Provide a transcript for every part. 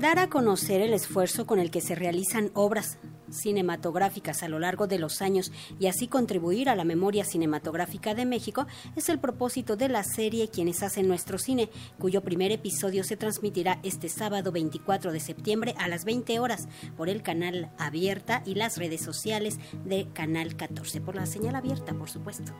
dar a conocer el esfuerzo con el que se realizan obras cinematográficas a lo largo de los años y así contribuir a la memoria cinematográfica de México es el propósito de la serie Quienes hacen nuestro cine, cuyo primer episodio se transmitirá este sábado 24 de septiembre a las 20 horas por el canal Abierta y las redes sociales de Canal 14, por la señal abierta, por supuesto.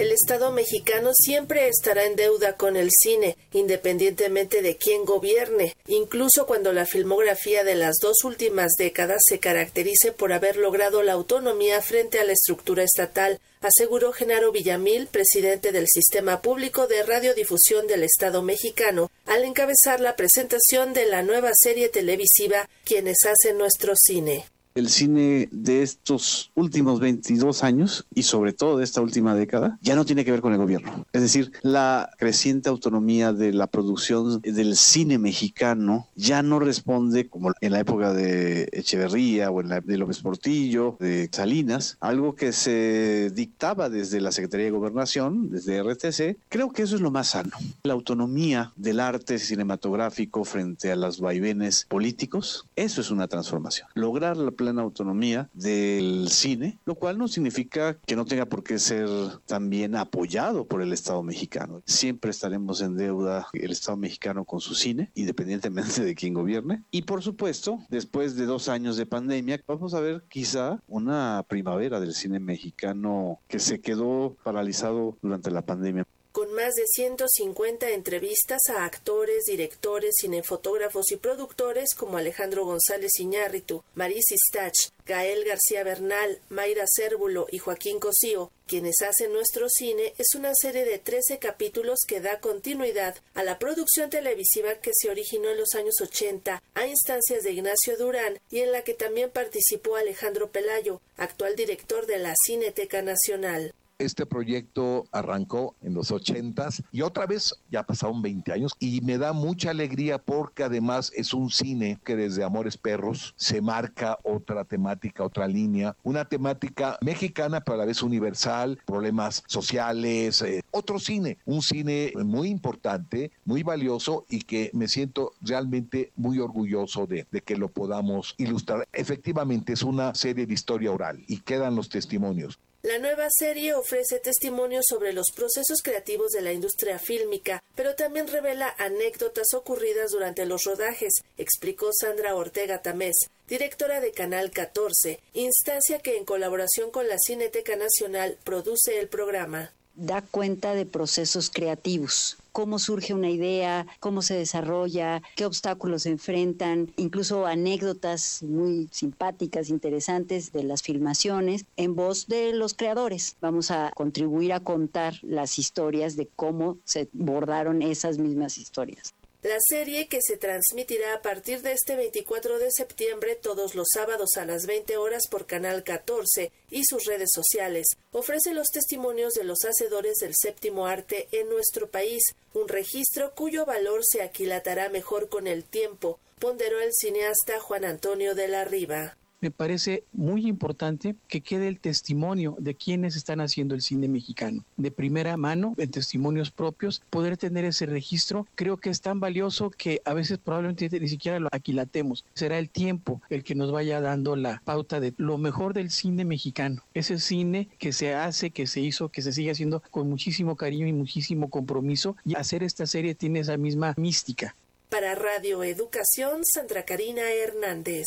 El Estado mexicano siempre estará en deuda con el cine, independientemente de quién gobierne, incluso cuando la filmografía de las dos últimas décadas se caracterice por haber logrado la autonomía frente a la estructura estatal, aseguró Genaro Villamil, presidente del Sistema Público de Radiodifusión del Estado mexicano, al encabezar la presentación de la nueva serie televisiva Quienes hacen nuestro cine el cine de estos últimos 22 años y sobre todo de esta última década ya no tiene que ver con el gobierno. Es decir, la creciente autonomía de la producción del cine mexicano ya no responde como en la época de Echeverría o en la de López Portillo, de Salinas, algo que se dictaba desde la Secretaría de Gobernación, desde RTC. Creo que eso es lo más sano. La autonomía del arte cinematográfico frente a los vaivenes políticos, eso es una transformación. Lograr la plena autonomía del cine, lo cual no significa que no tenga por qué ser también apoyado por el Estado mexicano. Siempre estaremos en deuda el Estado mexicano con su cine, independientemente de quién gobierne. Y por supuesto, después de dos años de pandemia, vamos a ver quizá una primavera del cine mexicano que se quedó paralizado durante la pandemia más de 150 entrevistas a actores, directores, cinefotógrafos y productores como Alejandro González Iñárritu, Marisa Stach, Gael García Bernal, Mayra Cérvulo y Joaquín Cosío, quienes hacen nuestro cine, es una serie de 13 capítulos que da continuidad a la producción televisiva que se originó en los años 80 a instancias de Ignacio Durán y en la que también participó Alejandro Pelayo, actual director de la Cineteca Nacional. Este proyecto arrancó en los ochentas y otra vez ya pasaron 20 años y me da mucha alegría porque además es un cine que desde Amores Perros se marca otra temática, otra línea, una temática mexicana pero a la vez universal, problemas sociales, eh, otro cine, un cine muy importante, muy valioso y que me siento realmente muy orgulloso de que lo podamos ilustrar. Efectivamente es una serie de historia oral y quedan los testimonios. La nueva serie ofrece testimonios sobre los procesos creativos de la industria fílmica, pero también revela anécdotas ocurridas durante los rodajes, explicó Sandra Ortega Tamés, directora de Canal 14, instancia que en colaboración con la Cineteca Nacional produce el programa da cuenta de procesos creativos, cómo surge una idea, cómo se desarrolla, qué obstáculos se enfrentan, incluso anécdotas muy simpáticas, interesantes de las filmaciones en voz de los creadores. Vamos a contribuir a contar las historias de cómo se bordaron esas mismas historias. La serie, que se transmitirá a partir de este 24 de septiembre todos los sábados a las 20 horas por Canal 14 y sus redes sociales, ofrece los testimonios de los hacedores del séptimo arte en nuestro país, un registro cuyo valor se aquilatará mejor con el tiempo, ponderó el cineasta Juan Antonio de la Riva me parece muy importante que quede el testimonio de quienes están haciendo el cine mexicano. De primera mano, en testimonios propios, poder tener ese registro, creo que es tan valioso que a veces probablemente ni siquiera lo aquilatemos. Será el tiempo el que nos vaya dando la pauta de lo mejor del cine mexicano. Ese cine que se hace, que se hizo, que se sigue haciendo con muchísimo cariño y muchísimo compromiso. Y hacer esta serie tiene esa misma mística. Para Radio Educación, Sandra Karina Hernández.